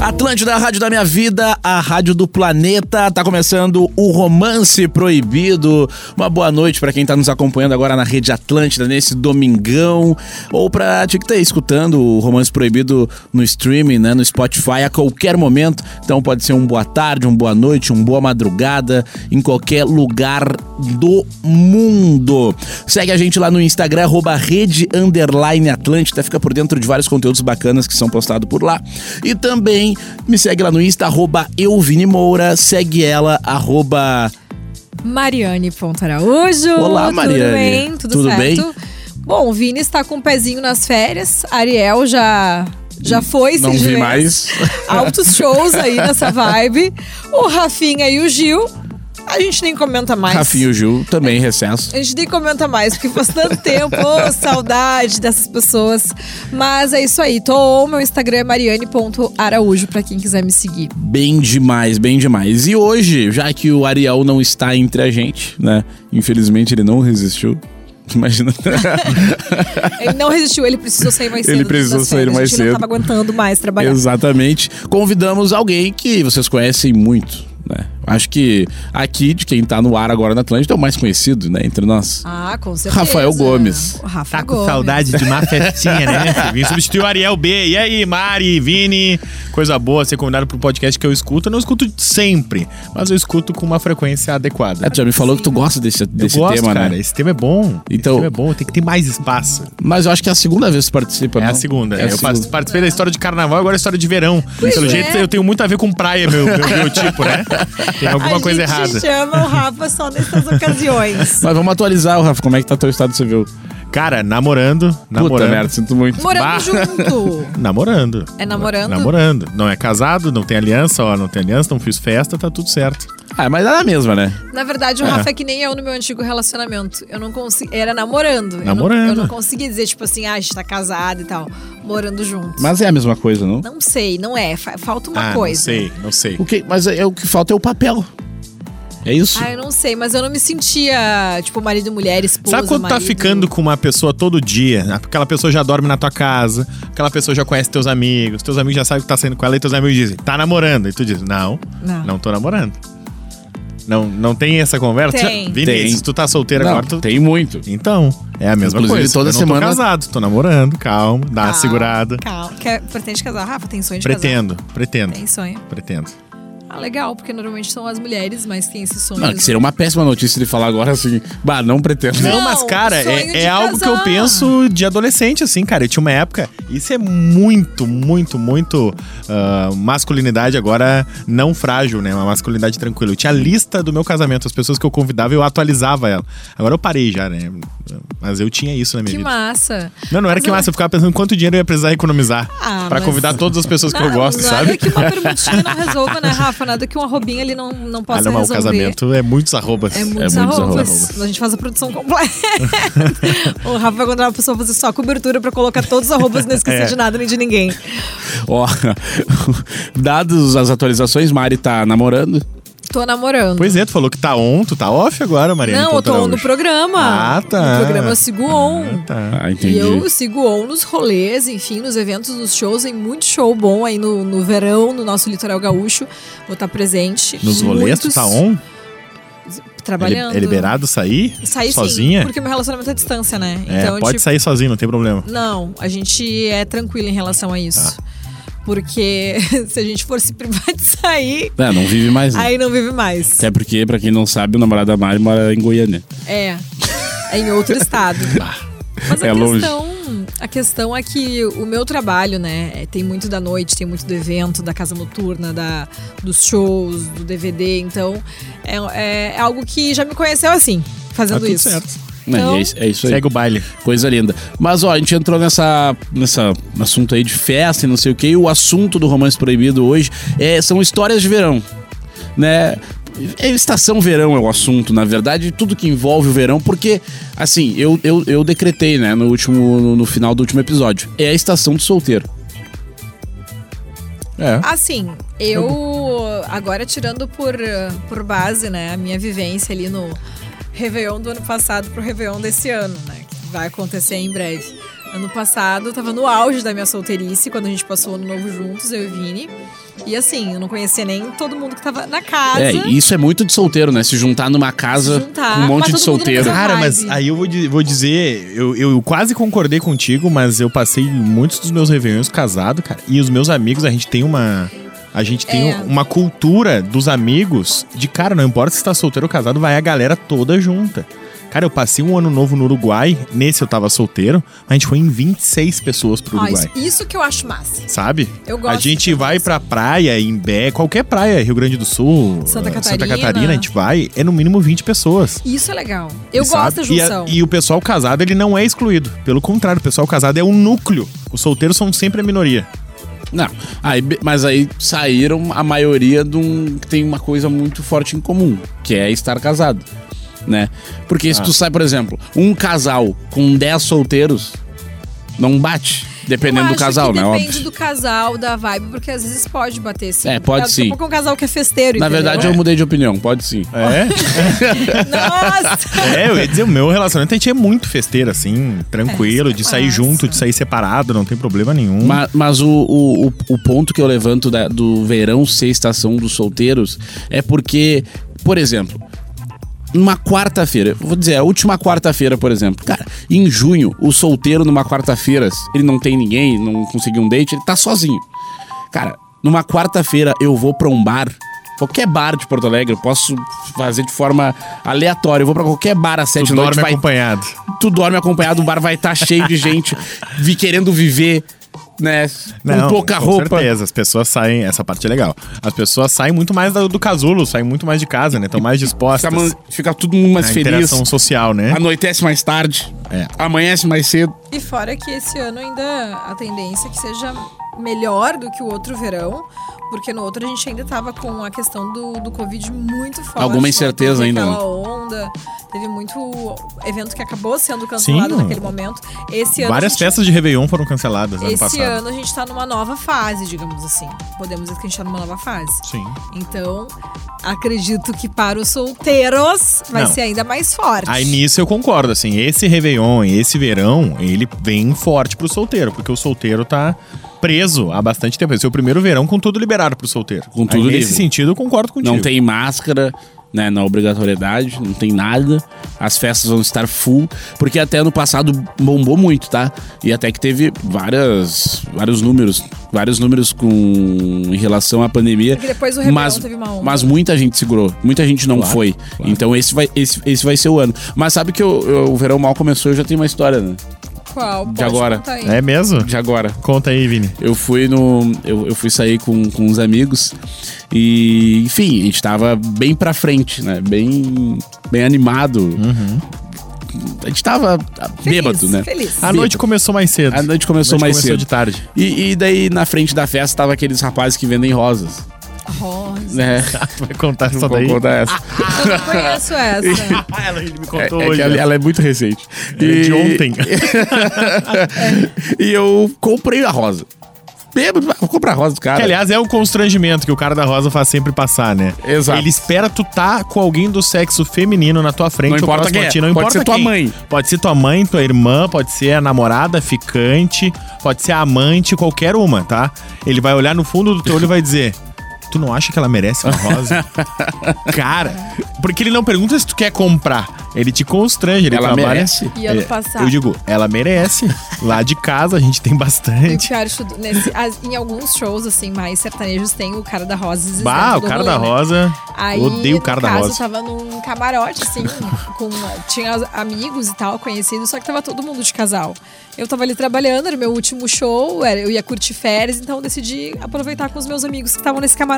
Atlântida, a rádio da minha vida, a rádio do planeta. Tá começando o Romance Proibido. Uma boa noite para quem tá nos acompanhando agora na rede Atlântida nesse domingão ou pra te que tá escutando o Romance Proibido no streaming, né, no Spotify a qualquer momento. Então pode ser um boa tarde, um boa noite, um boa madrugada em qualquer lugar do mundo. Segue a gente lá no Instagram arroba rede Atlântida, fica por dentro de vários conteúdos bacanas que são postados por lá. E também me segue lá no Insta, arroba Moura, segue ela, arroba... Mariane Araújo. Olá, Mariane. Tudo bem? Tudo, Tudo certo? bem? Bom, o Vini está com o pezinho nas férias. Ariel já já foi, Não vi mais. Altos shows aí nessa vibe. O Rafinha e o Gil. A gente nem comenta mais. Rafinha e o Gil, também recesso. A gente nem comenta mais, porque faz tanto tempo, ô, saudade dessas pessoas. Mas é isso aí, tô, meu Instagram é mariane.araújo, pra quem quiser me seguir. Bem demais, bem demais. E hoje, já que o Ariel não está entre a gente, né? Infelizmente ele não resistiu. Imagina. Ele não resistiu, ele precisou sair mais cedo. Ele precisou sair férias. mais A gente cedo. não tava aguentando mais trabalhar. Exatamente. Convidamos alguém que vocês conhecem muito, né? Acho que aqui, de quem tá no ar agora na Atlântida, é o mais conhecido, né? Entre nós. Ah, com certeza. Rafael Gomes. O Rafa Tá com Gomes. saudade de uma festinha, né? Vim substituir o Ariel B. E aí, Mari, Vini? Coisa boa ser convidado pro podcast que eu escuto. Eu não escuto sempre, mas eu escuto com uma frequência adequada. É, tu já me falou que tu gosta desse, eu desse gosto, tema, cara. né? Esse tema é bom. Então- Esse tema é bom, tem que ter mais espaço. Mas eu acho que é a segunda vez que tu participa, É não? a segunda. É a eu segunda. participei da história de carnaval, agora é a história de verão. Pelo é. jeito, eu tenho muito a ver com praia, meu, meu biotipo, né? Tem alguma a coisa gente errada. chama o Rafa só nessas ocasiões. Mas vamos atualizar, Rafa, como é que tá teu estado civil? Cara, namorando. Puta Namorando. merda, sinto muito. Morando Bah. junto. Namorando. É namorando? Namorando. Não é casado, não tem aliança, ó, não tem aliança, não fiz festa, tá tudo certo. Ah, mas é a mesma, né? Na verdade, o É. Rafa é que nem eu no meu antigo relacionamento. Eu não consegui. Era namorando. Eu não- Eu não, Namorando. conseguia dizer, tipo assim, ah, a gente tá casado e tal. Morando junto. Mas é a mesma coisa, não? Não sei, não é. Fa- Falta uma ah, coisa. não sei, não sei. O que, mas é, o que falta é o papel. É isso? Ah, eu não sei, mas eu não me sentia, tipo, marido e mulher, esposa, Sabe quando tá marido. ficando com uma pessoa todo dia? Aquela pessoa já dorme na tua casa, aquela pessoa já conhece teus amigos, teus amigos já sabem que tá saindo com ela e teus amigos dizem, tá namorando. E tu diz, não, Não. não, tô namorando. Não, não tem essa conversa? Tem. Vini, Tem. se tu tá solteira Não, agora, tu... tem muito. Então, é a mesma Inclusive, coisa. toda eu não semana- tô casado, tô namorando, calma, dá uma Calma, segurada. Calma. Quer, pretende casar? Rafa, tem sonho de Pretendo, pretendo, casar? Tem sonho. pretendo. Ah, legal, porque normalmente são as mulheres, mas tem esse sonho. Não, que seria uma péssima notícia de falar agora assim, bah, não pretendo. Não, Não, mas, cara, é, é algo que eu penso de adolescente, assim, cara. Eu tinha uma época. Isso é muito, muito, muito ah, masculinidade agora não frágil, né? Uma masculinidade tranquila. Eu tinha a lista do meu casamento, as pessoas que eu convidava, eu atualizava ela. Agora eu parei já, né? Mas eu tinha isso na minha Que vida. massa. Não, não era Mas que massa, eu ficava pensando quanto dinheiro eu ia precisar economizar Ah, pra mas- convidar todas as pessoas que eu gosto, nada sabe? que uma perguntinha não resolva, né, Rafa? Nada que um arrobinho ali não, não Ah, possa não, mas o resolver. casamento é muitos arrobas. É muitos É muitos arrobas. arrobas. A gente faz a produção completa. o Rafa vai encontrar uma pessoa fazer só cobertura pra colocar todos os arrobas e não esquecer É. de nada nem de ninguém. Ó, dados as atualizações, Mari tá namorando. Tô namorando. Pois é, tu falou que tá on, tu tá off agora, Mariana. não, eu tô on no programa. Ah, tá. No programa eu sigo on. Tá. Ah, entendi. E eu sigo on nos rolês, enfim, nos eventos, nos shows. Tem muito show bom aí no, no verão, no nosso litoral gaúcho. Vou estar presente. Nos rolês, tu Muitos tá on? Trabalhando. É liberado sair? Sair sozinha? sim, porque meu relacionamento é à distância, né? É, então, pode tipo, sair sozinho, não tem problema. Não, a gente é tranquilo em relação a isso. Tá. Porque se a gente for se privar de sair, É, não vive mais. Né? aí não vive mais. Até porque, pra quem não sabe, o namorado da Mari mora em Goiânia. É. É em outro estado. Mas a É longe. questão, a questão é que o meu trabalho, né, é- tem muito da noite, tem muito do evento, da casa noturna, da, dos shows, do DVD, então é, é- é algo que já me conheceu assim, Tá fazendo tudo isso. certo. Né, Então- é, isso- é isso aí. Segue o baile. Coisa linda. Mas, ó, a gente entrou nessa, nessa assunto aí de festa e não sei o que. E o assunto do Romance Proibido hoje é, são histórias de verão. Né? É estação verão é o assunto, na verdade, tudo que envolve o verão, porque, assim, eu, eu, eu decretei, né, no último, no, no final do último episódio. É a estação do solteiro. É. Assim, Eu, agora tirando por, por base, né, a minha vivência ali no Réveillon do ano passado pro Réveillon desse ano, né, que vai acontecer em breve. Ano passado, eu tava no auge da minha solteirice, quando a gente passou o ano novo juntos, eu e Vini. E assim, eu não conhecia nem todo mundo que tava na casa. É, isso é muito de solteiro, né? Se juntar numa casa juntar, com um monte de solteiro. Cara, mas aí eu vou, vou dizer, eu, eu quase concordei contigo, mas eu passei muitos dos meus réveillons casado, cara. E os meus amigos, a gente tem uma. A gente tem É. uma cultura dos amigos de, cara, não importa se tá solteiro ou casado, vai a galera toda junta. Cara, eu passei um ano novo no Uruguai, nesse eu tava solteiro, a gente foi em 26 pessoas pro Ah, Uruguai. isso, isso que eu acho massa. Sabe? Eu gosto A gente vai pra praia, em Bé, qualquer praia, Rio Grande do Sul, Santa eh, Santa Catarina. Catarina, a gente vai, é no mínimo 20 pessoas. Isso é legal. Eu Sabe? gosto da E a- junção. E, o pessoal casado, ele não é excluído. Pelo contrário, o pessoal casado é um núcleo. Os solteiros são sempre a minoria. Não, aí, mas aí saíram a maioria de um que tem uma coisa muito forte em comum, que é estar casado, né? Porque Ah. se tu sai, por exemplo, um casal com 10 solteiros, não bate, dependendo do casal, né? Depende Óbvio. do casal, da vibe, porque às vezes pode bater sim. É, pode a sim. pouco é um casal que é festeiro, Na entendeu? verdade, eu mudei de opinião, pode sim. É? Nossa! é, eu ia dizer, o meu relacionamento a gente é muito festeiro, assim, tranquilo, É, de é sair massa. junto, de sair separado, não tem problema nenhum. Ma- Mas, o, o, o, o ponto que eu levanto da- do verão ser estação dos solteiros é porque, por exemplo, numa quarta-feira, vou dizer, a última quarta-feira, por exemplo, cara, em junho, o solteiro numa quarta-feira, ele não tem ninguém, não conseguiu um date, ele tá sozinho. Cara, numa quarta-feira eu vou pra um bar. Qualquer bar de Porto Alegre, eu posso fazer de forma aleatória. Eu vou pra qualquer bar às tu sete da noite. dorme Vai, acompanhado. tu dorme acompanhado, o bar vai estar cheio de gente vi, querendo viver, né? Com pouca com roupa. certeza, as pessoas saem, essa parte é legal. As pessoas saem muito mais do, do casulo, saem muito mais de casa, né? Estão mais dispostas. Fica, fica todo mundo mais a feliz. interação social, né? Anoitece mais tarde. É. Amanhece mais cedo. E fora que esse ano ainda a tendência é que seja melhor do que o outro verão, porque no outro a gente ainda tava com a questão do, do Covid muito forte. Alguma né? incerteza ainda, Aquela né? onda, teve muito evento que acabou sendo cancelado Sim. naquele momento. Esse ano Várias gente- festas de Réveillon foram canceladas ano Esse passado. ano a gente tá numa nova fase, digamos assim. Podemos dizer que a gente tá numa nova fase. Sim. Então, acredito que para os solteiros vai Não. ser ainda mais forte. Aí nisso eu concordo, assim, esse Réveillon, esse verão, ele vem forte pro solteiro, porque o solteiro tá preso há bastante tempo. Esse é o primeiro verão com tudo liberado pro solteiro. Com tudo Aí, Nesse livre. sentido, eu concordo contigo. Não tem máscara, né? Na obrigatoriedade, não tem nada. As festas vão estar full. Porque até no passado bombou muito, tá? E até que teve várias, vários números. Vários números com em relação à pandemia. Porque depois o mas, teve uma onda. mas muita gente segurou. Muita gente não Claro, foi. claro. Então esse vai, esse, esse vai ser o ano. Mas sabe que o, o verão mal começou, eu já tenho uma história, né? Qual? Pode agora. contar aí. É mesmo? De agora. Conta aí, Vini. Eu fui no. Eu, eu fui sair com, com uns amigos e, enfim, a gente tava bem pra frente, né? Bem, bem animado. A gente tava Feliz, bêbado, né? Feliz. A noite começou mais cedo. A noite começou A noite mais começou cedo. de tarde. E, e daí na frente da festa tava aqueles rapazes que vendem rosas, Rosa. né? Tu vai contar essa Vou daí? contar essa. Eu não conheço essa. Ah, ela me É, contou é que hoje. ela, né? ela é muito recente. É de ontem. e eu comprei a rosa. Bêbado, vou comprar a rosa do cara. Que, aliás, é o constrangimento que o cara da rosa faz sempre passar, né? Exato. Ele espera tu tá com alguém do sexo feminino na tua frente. Não ou importa quem a é. ti, Não Pode importa ser tua quem. mãe. Pode ser tua mãe, tua irmã, pode ser a namorada, ficante, pode ser a amante, qualquer uma, tá? Ele vai olhar no fundo do teu olho e vai dizer... Tu não acha que ela merece uma rosa? Cara, porque ele não pergunta se tu quer comprar. Ele te constrange, ele Ela trabalha... merece? E ano É, passado? Eu digo, ela merece. Lá de casa a gente tem bastante. tudo, nesse- as- em alguns shows, assim, mais sertanejos, tem o cara da rosa. Bah, o cara rolê, da né? rosa. Aí, odeio o no cara da caso, rosa. tava num camarote, assim, com, tinha os amigos e tal, conhecidos, só que tava todo mundo de casal. Eu tava ali trabalhando, era o meu último show, era, eu ia curtir férias, então eu decidi aproveitar com os meus amigos que estavam nesse camarote.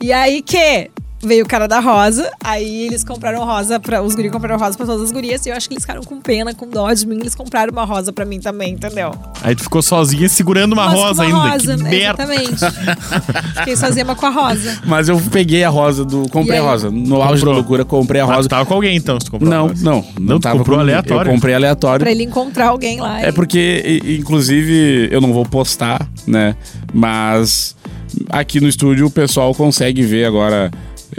E aí que veio o cara da rosa, aí eles compraram rosa para os guris compraram rosa pra todas as gurias, e eu acho que eles ficaram com pena, com dó de mim, eles compraram uma rosa pra mim também, entendeu? Aí tu ficou sozinha segurando uma Mas rosa uma ainda. rosa, que né? merda. Exatamente. Fiquei sozinha, mas com a rosa. Mas eu peguei a rosa do. Comprei a rosa. No auge da Comprou. loucura, comprei a rosa. tu tava com alguém então, se tu comprou a Não, rosa. não. Não, tu tava comprou aleatório? Eu comprei aleatório. Pra ele encontrar alguém lá. É e- porque, inclusive, eu não vou postar, né? Mas aqui no estúdio o pessoal consegue ver agora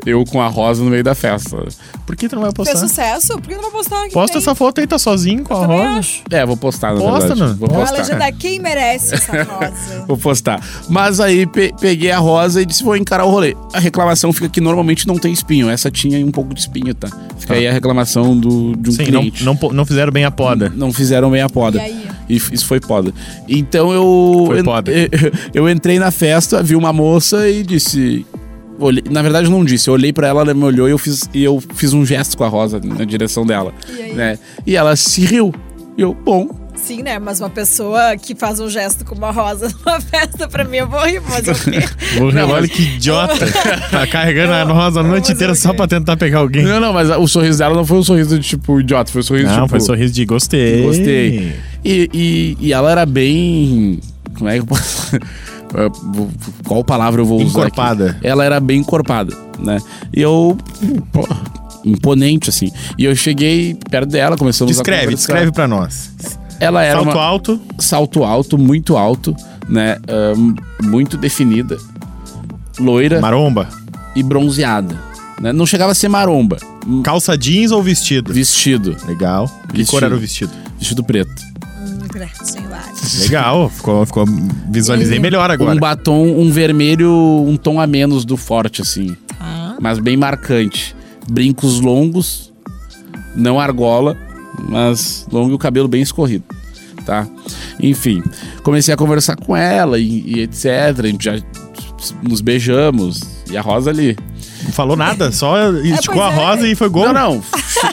eu com a rosa no meio da festa. Por que tu não vai Fez postar? sucesso? Por que não vai postar aqui? Posta tem? essa foto aí, tá sozinho com a Também rosa. acho. É, vou postar, na Posta, verdade. mano. Vou Olha a postar. legenda, quem merece essa rosa? Vou postar. Mas aí pe- peguei a rosa e disse, vou encarar o rolê. A reclamação fica que normalmente não tem espinho. Essa tinha um pouco de espinho, tá? Fica aí a reclamação do, de um Sim, não, cliente. não, po- não fizeram bem a poda. Não fizeram bem a poda. E aí? E isso foi poda. Então eu. Foi eu- poda. Eu, eu entrei na festa, vi uma moça e disse. olhei- na verdade, eu não disse. Eu olhei pra ela, ela me olhou e eu fiz, e eu fiz um gesto com a rosa na direção dela. E aí? Né? E ela se riu. E eu, bom, Sim, né? Mas uma pessoa que faz um gesto com uma rosa numa festa, pra mim, eu vou rir, mas o quê? Vou Não, olha que idiota. tá carregando a rosa a noite inteira eu só pra tentar pegar alguém. Não, não, mas o sorriso dela não foi um sorriso de tipo idiota, foi um sorriso Não, tipo. foi sorriso de gostei. Gostei. E, e, e ela era bem. Como é que eu posso. Qual palavra eu vou usar? aqui? Encorpada. Ela era bem encorpada, né? E eu. pô, imponente, assim. E eu cheguei perto dela, começamos a Descreve, descreve pra nós. Ela era Salto uma, alto. salto alto, muito alto, né? Muito definida, loira Maromba. e bronzeada. Né? Não chegava a ser maromba. Hum, Calça jeans ou vestido? Vestido. Legal. Que Vestido. cor era o vestido? Vestido preto. Legal. Ficou, ficou, visualizei E- melhor agora. Um batom, um vermelho, um tom a menos do forte, assim. Tá. Mas bem marcante. Brincos longos, não argola, mas longo e o cabelo bem escorrido. Tá? Enfim, comecei a conversar com ela e, e etc. A gente já nos beijamos. E a Rosa ali. Não falou nada, só esticou a pois é. rosa e foi gol. Não, não.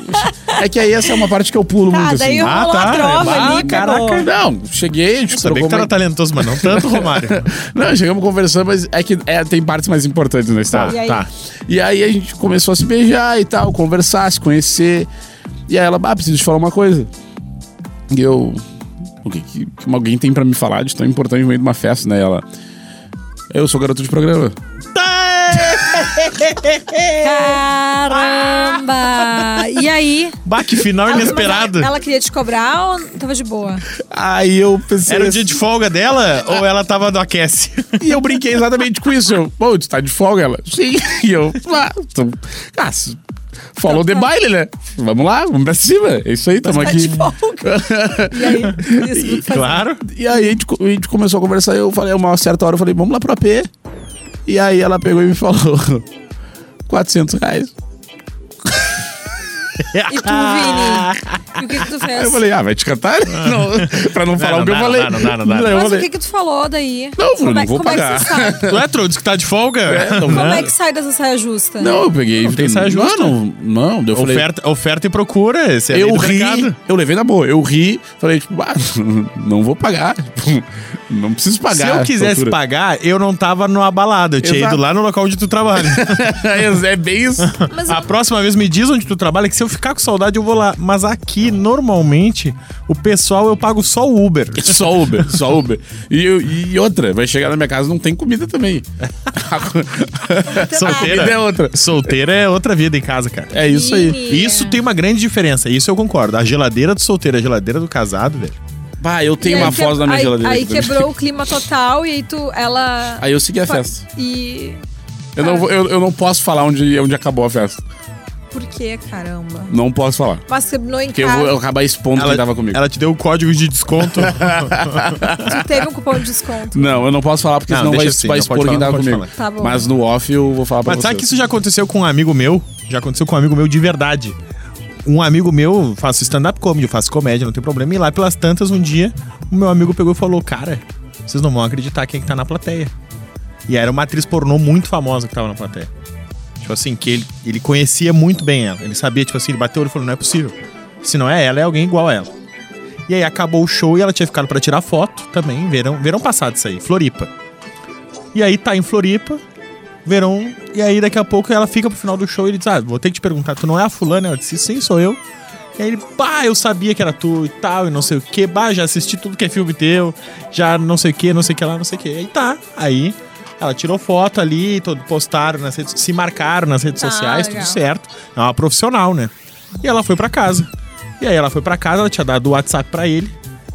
é que aí essa é uma parte que eu pulo Tá, muito daí assim. Ah, tá. a trova Ah, ali, caraca. pegou. Não, cheguei, a gente Sabia que trocou tu era uma- talentoso, mas não tanto, Romário. Não, chegamos conversando, mas é que é, tem partes mais importantes na história. E aí? tá. E aí a gente começou a se beijar e tal, conversar, se conhecer. E aí ela, ah, preciso te falar uma coisa. E eu. O que, que, que alguém tem pra me falar de tão importante no meio de uma festa, né? Ela. Eu sou garoto de programa. Caramba! E aí? Bah, que final Ela- inesperado. Ela, queria te cobrar ou tava de boa? Aí eu pensei. Era o assim- dia de folga dela ou ela tava do aquece? E eu brinquei exatamente com isso. Eu, pô, tu tá de folga? Ela, sim. E eu, ah, tô, ah, follow the baile, né? Vamos lá, vamos pra cima. É isso aí, tamo Tá aqui. de folga. E aí? Isso, claro. E aí a gente, a gente começou a conversar. Eu falei, uma certa hora, eu falei, vamos lá pro AP. E aí ela pegou e me falou: 400 reais. E tu, Vini? E o que que tu fez? Aí eu falei, ah, vai te cantar? Não, pra não falar não o que eu dá, falei. não dá, não dá, não dá. Eu Mas o falei, que que tu falou daí? Não, eu como não é, vou como pagar. É que você sai? Tu é, Tro, diz que tá de folga? É, não, Como não. é que sai dessa saia justa? Não, eu peguei. Não tem saia justa. Não, não, não. Eu falei, Oferta, oferta e procura. Esse é eu ri, mercado. eu levei na boa. Eu ri, falei, tipo, ah, não vou pagar. Não preciso pagar. Se eu quisesse pagar, eu não tava numa balada. Eu tinha Exato. ido lá no local onde tu trabalha. é bem isso. Mas A próxima vez me diz onde tu trabalha, que se eu ficar com saudade eu vou lá. Mas aqui, normalmente, o pessoal eu pago só o Uber. Só Uber, só Uber. E, e outra, vai chegar na minha casa não tem comida também. Solteira. é outra. Solteira é outra vida em casa, cara. É isso aí. Isso tem uma grande diferença, isso eu concordo. A geladeira do solteiro e a geladeira do casado, velho. Bah, eu tenho uma que- foto na minha aí, geladeira. Aí também. quebrou o clima total e aí tu, ela... Aí eu segui a festa. E... Eu não, vou- eu, eu não posso falar onde, onde acabou a festa. Por que, caramba? Não posso falar. Mas terminou em Porque eu casa. vou acabar expondo quem tava comigo. ela te deu o código de desconto. Tu teve um cupom de desconto. Não, eu não posso falar porque Não, senão vai, assim, vai não expor pode quem falar, tava não comigo. falar. Tá bom. Mas no off eu vou falar pra Mas vocês. sabe que isso já aconteceu com um amigo meu? Já aconteceu com um amigo meu de verdade. Um amigo meu, faço stand-up comedy, eu faço comédia, não tem problema. E lá pelas tantas, um dia, o meu amigo pegou e falou: Cara, vocês não vão acreditar quem que tá na plateia. E era uma atriz pornô muito famosa que tava na plateia. Tipo assim, que ele, ele conhecia muito bem ela. Ele sabia, tipo assim, ele bateu o olho e falou: Não é possível. Se não é ela, é alguém igual a ela. E aí acabou o show e ela tinha ficado pra tirar foto também. Verão, verão passado isso aí, Floripa. E aí tá em Floripa, verão. E aí daqui a pouco ela fica pro final do show e ele diz: Ah, vou ter que te perguntar, tu não é a fulana? Ela disse, sim, sou eu. E aí ele, bah, eu sabia que era tu e tal, e não sei o que, bah, já assisti tudo que é filme teu, já não sei o que, não sei o que lá, não sei o que. Aí tá, aí ela tirou foto ali, postaram nas redes, se marcaram nas redes Ah, sociais, legal. tudo certo. É uma profissional, né? E ela foi pra casa. E aí ela foi pra casa, ela tinha dado o WhatsApp pra ele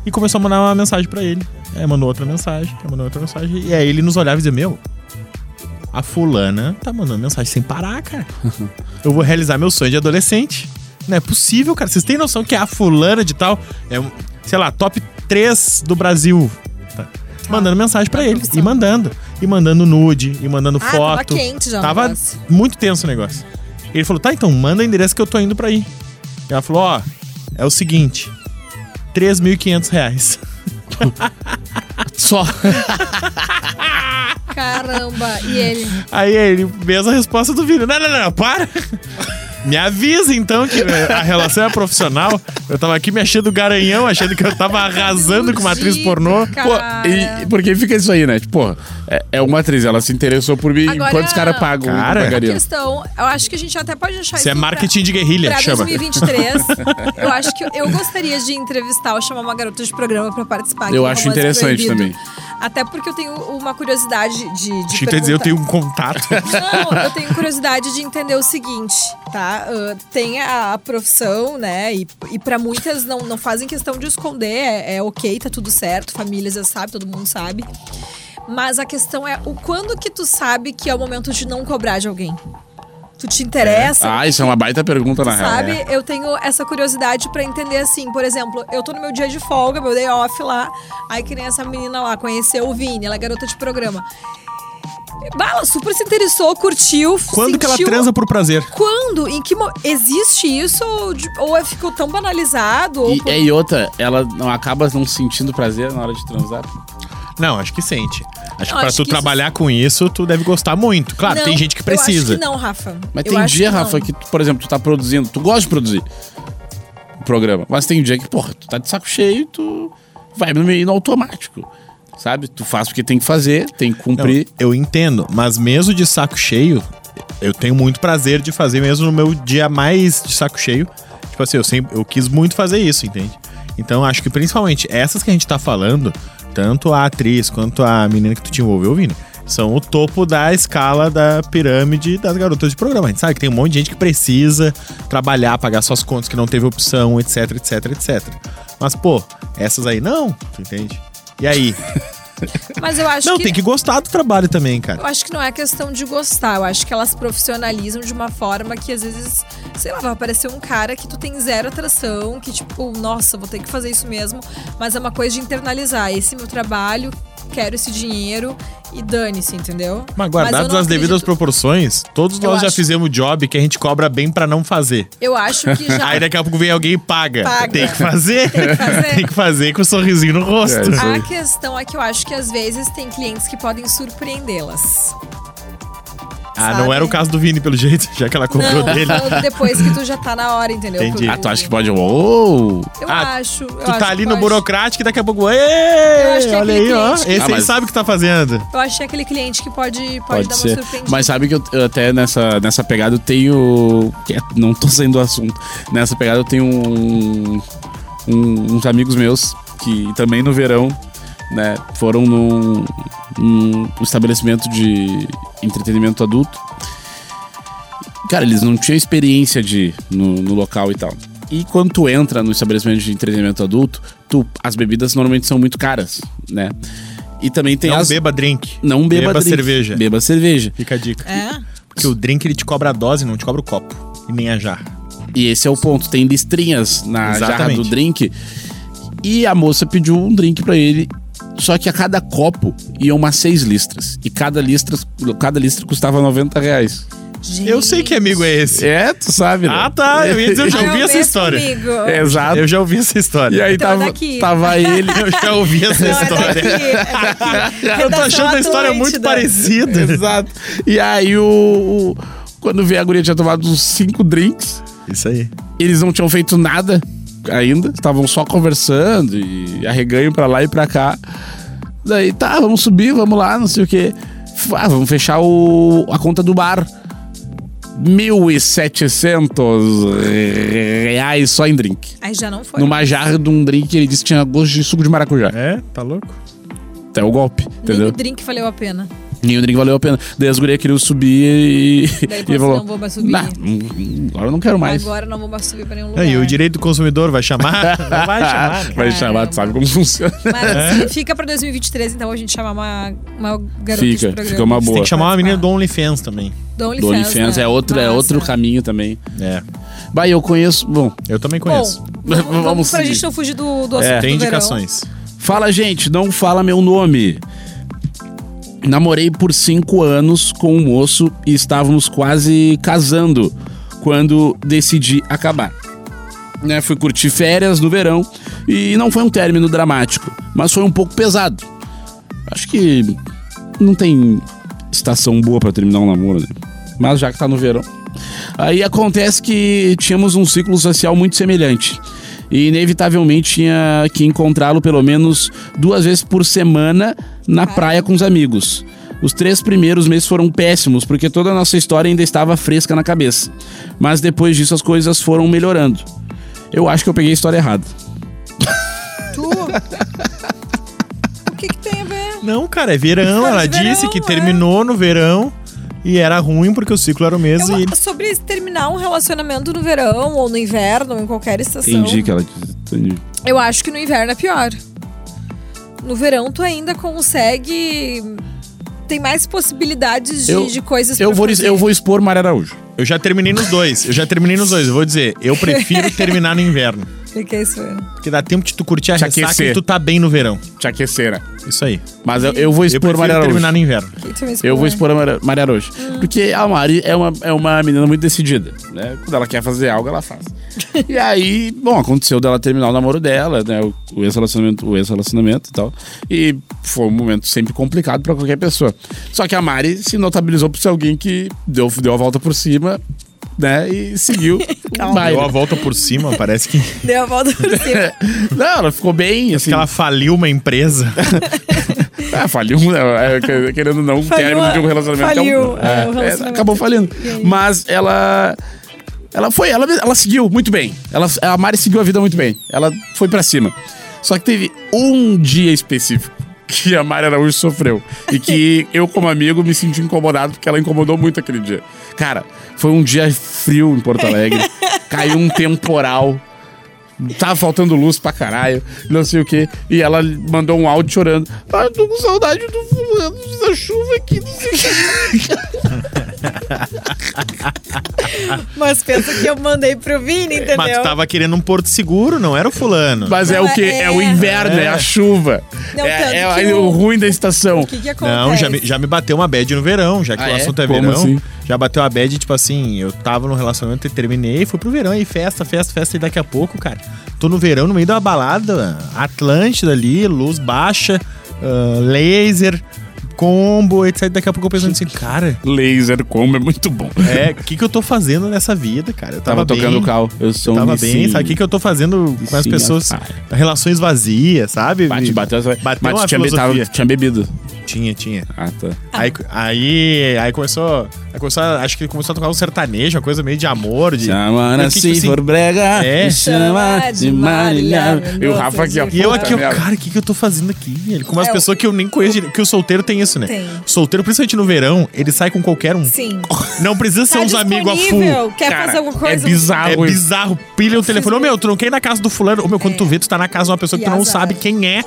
e começou a mandar uma mensagem pra ele. Aí mandou outra mensagem, aí mandou outra mensagem. E aí ele nos olhava e dizia: Meu, a fulana tá mandando mensagem sem parar, cara. Eu vou realizar meu sonho de adolescente. Não é possível, cara. Vocês têm noção que a fulana de tal é, sei lá, top 3 do Brasil. Tá? Mandando mensagem pra na ele. E mandando. E mandando nude, e mandando Ah, foto. tava quente já Tava muito tenso o negócio. Ele falou, tá, então manda o endereço que eu tô indo pra ir. E ela falou, ó, é o seguinte, 3.500 reais. Só. Caramba. E ele? Aí ele, mesma resposta do Vini. Não, não, não, para. Me avisa então que a relação é profissional. Eu tava aqui me achando garanhão, achando que eu tava arrasando com uma atriz pornô. Pô, Cara. e, porque fica isso aí, né? Tipo, é, é uma atriz, ela se interessou por mim. Agora- Quantos caras pagam? Cara, eu A pagaria? questão, eu acho que a gente até pode achar Isso é pra- marketing de guerrilha, pra chama. 2023, eu acho que eu gostaria de entrevistar ou chamar uma garota de programa pra participar. Eu do acho interessante Proibido. também. Até porque eu tenho uma curiosidade de. de ia dizer, eu tenho um contato. Não, eu tenho curiosidade de entender o seguinte, tá? Ah, tem a, a profissão, né? E, e para muitas não, não fazem questão de esconder, é, é ok, tá tudo certo, famílias já sabem, todo mundo sabe. Mas a questão é o quando que tu sabe que é o momento de não cobrar de alguém? Tu te interessa? Ah, isso é uma baita pergunta, na real. Sabe, É. eu tenho essa curiosidade pra entender assim, por exemplo, eu tô no meu dia de folga, meu day off lá, aí que nem essa menina lá, conheceu o Vini, ela é garota de programa. Bah, ela super se interessou, curtiu, Quando que ela sentiu- transa por prazer? Quando? Em que mo... Existe isso? Ou, de- ou é- ficou tão banalizado? ou E, por- é, e outra, ela não acaba não sentindo prazer na hora de transar. Não, acho que sente. Acho Eu que pra acho tu que isso- trabalhar com isso, tu deve gostar muito. Claro, Não, tem gente que Eu acho precisa. que não, Rafa. Mas Eu tem acho dia, que não. Rafa, que, tu, por exemplo, tu tá produzindo, tu gosta de produzir o programa, mas tem dia que, porra, tu tá de saco cheio e tu vai no, meio- no automático. Sabe? Tu faz porque tem que fazer, tem que Não, cumprir. eu entendo, mas mesmo de saco cheio, eu tenho muito prazer de fazer mesmo no meu dia mais de saco cheio. Tipo assim, eu sempre eu quis muito fazer isso, entende? Então acho que principalmente essas que a gente tá falando, tanto a atriz quanto a menina que tu te envolveu, Vini, são o topo da escala da pirâmide das garotas de programa. A gente sabe que tem um monte de gente que precisa trabalhar, pagar suas contas, que não teve opção, etc, etc, etc. Mas, pô, essas aí não, tu entende? E aí? Mas eu acho não, que. tem que gostar do trabalho também, cara. Eu acho que não é questão de gostar, eu acho que elas profissionalizam de uma forma que às vezes, sei lá, vai aparecer um cara que tu tem zero atração, que tipo, nossa, vou ter que fazer isso mesmo, mas é uma coisa de internalizar. Esse é meu trabalho, quero esse dinheiro e dane-se, entendeu? Mas guardados as devidas proporções, todos Eu nós já acho. fizemos job que a gente cobra bem pra não fazer. Eu acho que já. Aí daqui a pouco vem alguém e paga. Paga. Tem que fazer. Tem que fazer. Tem que fazer com um sorrisinho no rosto. É. A questão é que eu acho que às vezes tem clientes que podem surpreendê-las. Ah, sabe? não era o caso do Vini, pelo jeito, já que ela comprou Não, dele. depois que tu já tá na hora, entendeu? Entendi. Ah, tu acha que pode. Uou! Eu Ah, acho. eu Tu acho tá ali no burocrático e daqui a pouco. Que é olha aí, ó. que- Esse Ah, aí mas- sabe o que tá fazendo. Eu acho que é aquele cliente que pode, pode, Pode dar ser. uma surpreendida. Mas sabe que eu, eu até nessa, nessa pegada eu tenho. é- Não tô saindo do assunto. Nessa pegada eu tenho um- um- uns amigos meus que também no verão, né, foram num, num estabelecimento de entretenimento adulto. Cara, eles não tinham experiência de ir no, no local e tal. E quando tu entra no estabelecimento de entretenimento adulto, tu, as bebidas normalmente são muito caras, né? E também tem Não as. beba drink. Não beba, Beba drink. cerveja. Beba cerveja. Fica a dica. É? Porque o drink ele te cobra a dose, não te cobra o copo. E nem a jarra. E esse é o ponto. Tem listrinhas na jarra Exatamente. do drink. E a moça pediu um drink pra ele. Só que a cada copo iam umas seis listras. E cada listra, cada listra custava 90 reais. Eu sei que amigo é esse. É, tu sabe, né? Ah, tá. Eu ia dizer, eu já é ouvi essa história. Amigo. Exato. Eu já ouvi essa história. E aí Então é tava, daqui. tava ele. Eu já ouvi essa Não, é história. daqui, é daqui. Eu tô achando a história muito parecida. Exato. E aí o, o- Quando veio a guria tinha tomado uns cinco drinks. Isso aí. Eles não tinham feito nada ainda, estavam só conversando e arreganho pra lá e pra cá. Daí, tá, vamos subir, vamos lá, não sei o quê. Ah, vamos fechar o, a conta do bar. 1.700 reais só em drink. Aí já não foi. Numa jarra de um drink, ele disse que tinha gosto de suco de maracujá. É, tá louco? Até o golpe, Nem entendeu? o drink valeu a pena. E o drink valeu a pena. Daí as gurias queriam subir e. Daí e você falou: não vou mais subir. "Nah, hum, agora eu não quero mais. Agora não vou mais subir pra nenhum lugar. É, e o direito do consumidor vai chamar? Vai chamar. né? Vai chamar, tu sabe como funciona. Mas assim, fica pra 2023, então a gente chamar uma, uma garota Fica, fica uma Você boa. tem que chamar uma menina do. OnlyFans também. Do OnlyFans, Do OnlyFans né? é, outro, é outro caminho também. É. Bah, eu conheço. Bom, Eu também conheço. Bom, vamos, Vamos pra seguir. gente não fugir do, do assunto É, do tem verão. indicações. fala, gente, não fala meu nome. Namorei por cinco anos com um moço e estávamos quase casando quando decidi acabar. Né, fui curtir férias no verão e não foi um término dramático, mas foi um pouco pesado. Acho que não tem estação boa pra terminar um namoro, né? Mas já que tá no verão. Aí acontece que tínhamos um ciclo social muito semelhante. E inevitavelmente tinha que encontrá-lo pelo menos duas vezes por semana na praia com os amigos. Os três primeiros meses foram péssimos, porque toda a nossa história ainda estava fresca na cabeça. Mas depois disso as coisas foram melhorando. Eu acho que eu peguei a história errada. Tu? o que, que tem a ver? Não, cara, é verão. Ela de disse verão, que é. terminou no verão e era ruim porque o ciclo era o mesmo. Eu- e... sobre terminar um relacionamento no verão ou no inverno, ou em qualquer estação. Entendi que ela disse. Entendi. Eu acho que no inverno é pior. No verão, tu ainda consegue. Tem mais possibilidades de, Eu- de coisas Eu vou, fazer. eu vou expor Maria Araújo. Eu já terminei nos dois. Eu já terminei nos dois. Eu vou dizer, eu prefiro terminar no inverno. O que, que é isso? Porque dá tempo de tu curtir a Te ressaca aquecer. e tu tá bem no verão. Te aqueceira. Isso aí. Mas eu, eu vou Eu expor prefiro Maria Araújo. terminar no inverno. O que tu me Eu vou expor a Maria- Maria Araújo. Porque a Mari é uma, é uma menina muito decidida, né? Quando ela quer fazer algo, ela faz. e aí, bom, aconteceu dela terminar o namoro dela, né? O, o ex-relacionamento o ex-relacionamento e tal. E foi um momento sempre complicado pra qualquer pessoa. Só que a Mari se notabilizou por ser alguém que deu, deu a volta por cima, né? E seguiu. Deu a volta por cima, parece que, Deu a volta por cima. Não, ela ficou bem, assim. que ela faliu uma empresa. Ah, faliu, né? É, que- querendo ou não, um Faliu, término de um relacionamento. é um- faliu, é, o é, relacionamento. acabou falindo. Aí? Mas ela. Ela foi, ela, ela seguiu muito bem. Ela, a Mari seguiu a vida muito bem. Ela foi pra cima. Só que teve um dia específico que a Mari Araújo sofreu. E que eu, como amigo, me senti incomodado porque ela incomodou muito aquele dia. Cara, foi um dia frio em Porto Alegre. caiu um temporal. Tava faltando luz pra caralho, não sei o que. E ela mandou um áudio chorando. Ah, tô com saudade do fulano, da chuva aqui, não sei o que. Mas pensa que eu mandei pro Vini, entendeu? Mas tu tava querendo um porto seguro, não era o fulano. Mas é o que? é- É, o inverno, é, a chuva. Não, é tanto é que o... o- ruim da estação. O que que acontece? Não, já me, já me bateu uma bad no verão, já que Ah, o é? assunto é, Como verão. assim? Já bateu a bad, tipo assim, eu tava no relacionamento e terminei, fui pro verão aí, festa, festa, festa, e daqui a pouco, cara, tô no verão, no meio da balada, Atlântida ali, luz baixa, ah, laser, combo, etc. Daqui a pouco eu pensando assim, cara, Laser como é muito bom. é, o que que eu tô fazendo nessa vida, cara? Eu Tava, tava, tocando bem, o cal. Eu sou Tava um bem, sabe o que, que eu tô fazendo com as pessoas? Alfara. Relações vazias, sabe? Bate, bateu. Bateu Mas uma tinha, be- tava- filosofia. tinha bebido. Tinha, tinha. Ah, tá. Aí, aí, aí começou, começou, acho que ele começou a tocar um sertanejo, uma coisa meio de amor, de... Chama assim, tipo assim, for brega, É. me chama de. Marília E o Rafa aqui, ó. E eu aqui, eu, merda. cara, o que, que eu tô fazendo aqui, velho? Com umas É, pessoas que eu nem conheço. Que o solteiro tem isso, né? Tem. Solteiro, principalmente no verão, ele sai com qualquer um. Sim. Não precisa ser Tá uns amigos a full. Quer Cara, fazer alguma coisa? é bizarro. É bizarro. Pilha o telefone. Ô, meu, tronquei na casa do fulano. Ô, meu, quando tu vê, tu tá na casa de uma pessoa que É. E tu não azar. sabe quem é.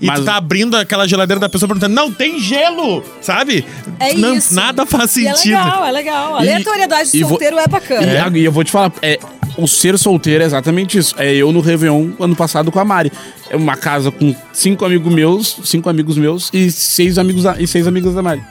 E Mas- tu tá abrindo aquela geladeira da pessoa perguntando, não, tem gelo! Sabe? É não, isso. Nada faz E é sentido. legal, é legal. A aleatoriedade de vou- solteiro é bacana. E, e eu vou te falar, é, o ser solteiro é exatamente isso. É eu no Réveillon ano passado com a Mari. É uma casa com cinco amigos meus, cinco amigos meus e seis amigos da, e seis amigas da Mari.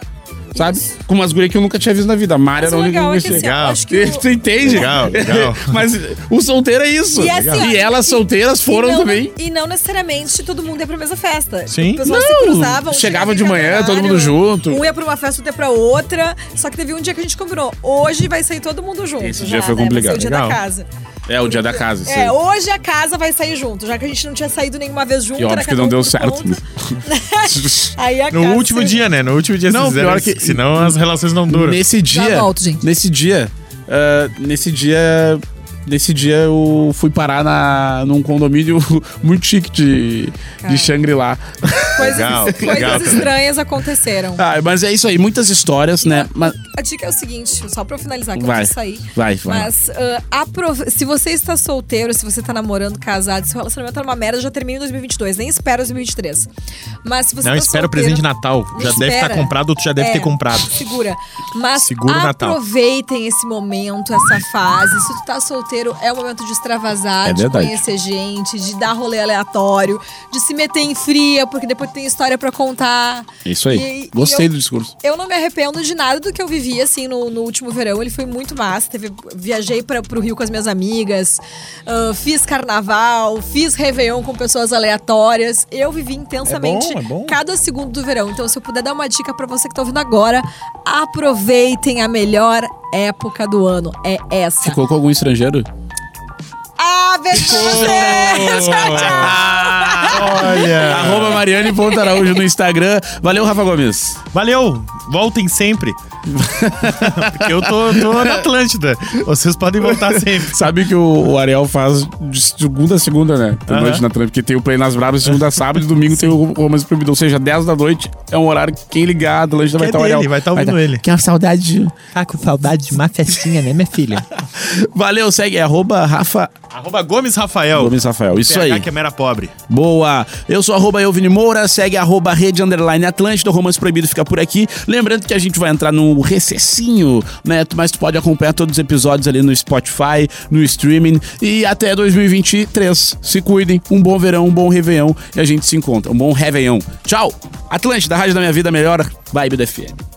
Sabe? Com umas gurias que eu nunca tinha visto na vida. A Mari Mas era a o única que eu é que assim, conhecia. ó, Legal. acho que o- Tu entende? Legal, legal. Mas o solteiro é isso. E assim, ó, e elas e- solteiras foram e não, também. E não necessariamente todo mundo ia pra mesma festa. Sim. O pessoal se Não, cruzava. um chegava de manhã, todo mundo junto. Um ia pra uma festa, outro ia pra outra. Só que teve um dia que a gente combinou. Hoje vai sair todo mundo junto. Esse já, dia foi né? complicado. Vai ser o dia Legal. da casa. É o dia da casa. isso É, hoje a casa vai sair junto. Já que a gente não tinha saído nenhuma vez junto. E óbvio era que não deu certo. conta. Aí a No casa último dia, né? No último dia Não, vocês fizeram pior que- Senão as relações não duram. Nesse dia. volto, gente. Nesse dia. ah, nesse dia. Nesse dia eu fui parar na, num condomínio muito chique de, Cara. de Shangri-La. Coisas, Legal, coisas legal. estranhas aconteceram. Ah, mas é isso aí, muitas histórias, né? Mas, A dica é o seguinte, só pra eu finalizar, que Vai. eu vou sair. vai, vai. Mas aprove- se você está solteiro, se você tá namorando, casado, se o relacionamento tá numa merda, já termina em 2022. Nem espera 2023. Mas se você Não tá espera o presente de Natal. Já deve estar espera. comprado ou tu já deve É, ter comprado. Segura. Mas Segura o Natal. aproveitem esse momento, essa fase. Se tu tá solteiro, é o momento de extravasar, É de verdade. conhecer gente, de dar rolê aleatório, de se meter em fria, porque depois tem história pra contar. Isso aí. E- e Gostei eu- do discurso. Eu não me arrependo de nada do que eu vivi, assim, no, no último verão. Ele foi muito massa. Teve, viajei para pro Rio com as minhas amigas, ah, fiz carnaval, fiz Réveillon com pessoas aleatórias. Eu vivi intensamente É bom, é bom. cada segundo do verão. Então, se eu puder dar uma dica pra você que tá ouvindo agora, aproveitem a melhor época do ano. É essa. Você colocou algum estrangeiro? Ah, beijo! Olha. Arroba Mariane Ponta Araújo no Instagram. Valeu, Rafa Gomes. Valeu! Voltem sempre. Porque eu tô, tô na Atlântida. Vocês podem voltar sempre. Sabe que o, o Ariel faz de segunda a segunda, né? Por Aham. noite na Trump, porque tem o Play nas Bravas, segunda a sábado e domingo tem o Romance Proibido. Ou seja, 10 da noite é um horário que quem ligar, a Atlântida vai estar é o Ariel. vai tá ouvindo tá- ele. Que é a saudade. de- Tá com saudade de uma festinha, né, minha filha? Valeu, segue, é arroba Rafa Arroba Gomes Rafael. Gomes Rafael. Isso PH aí. que é mera pobre. Boa! Eu sou arroba Elvini Moura, segue arroba Rede Underline Atlântida, o Romance Proibido fica por aqui. Lembrando que a gente vai entrar no recessinho, né? Mas tu pode acompanhar todos os episódios ali no Spotify, no streaming e até 2023. Se cuidem, um bom verão, um bom Réveillon e a gente se encontra. Um bom Réveillon. Tchau! Atlântida, Rádio da Minha Vida Melhor, Vibe do FM.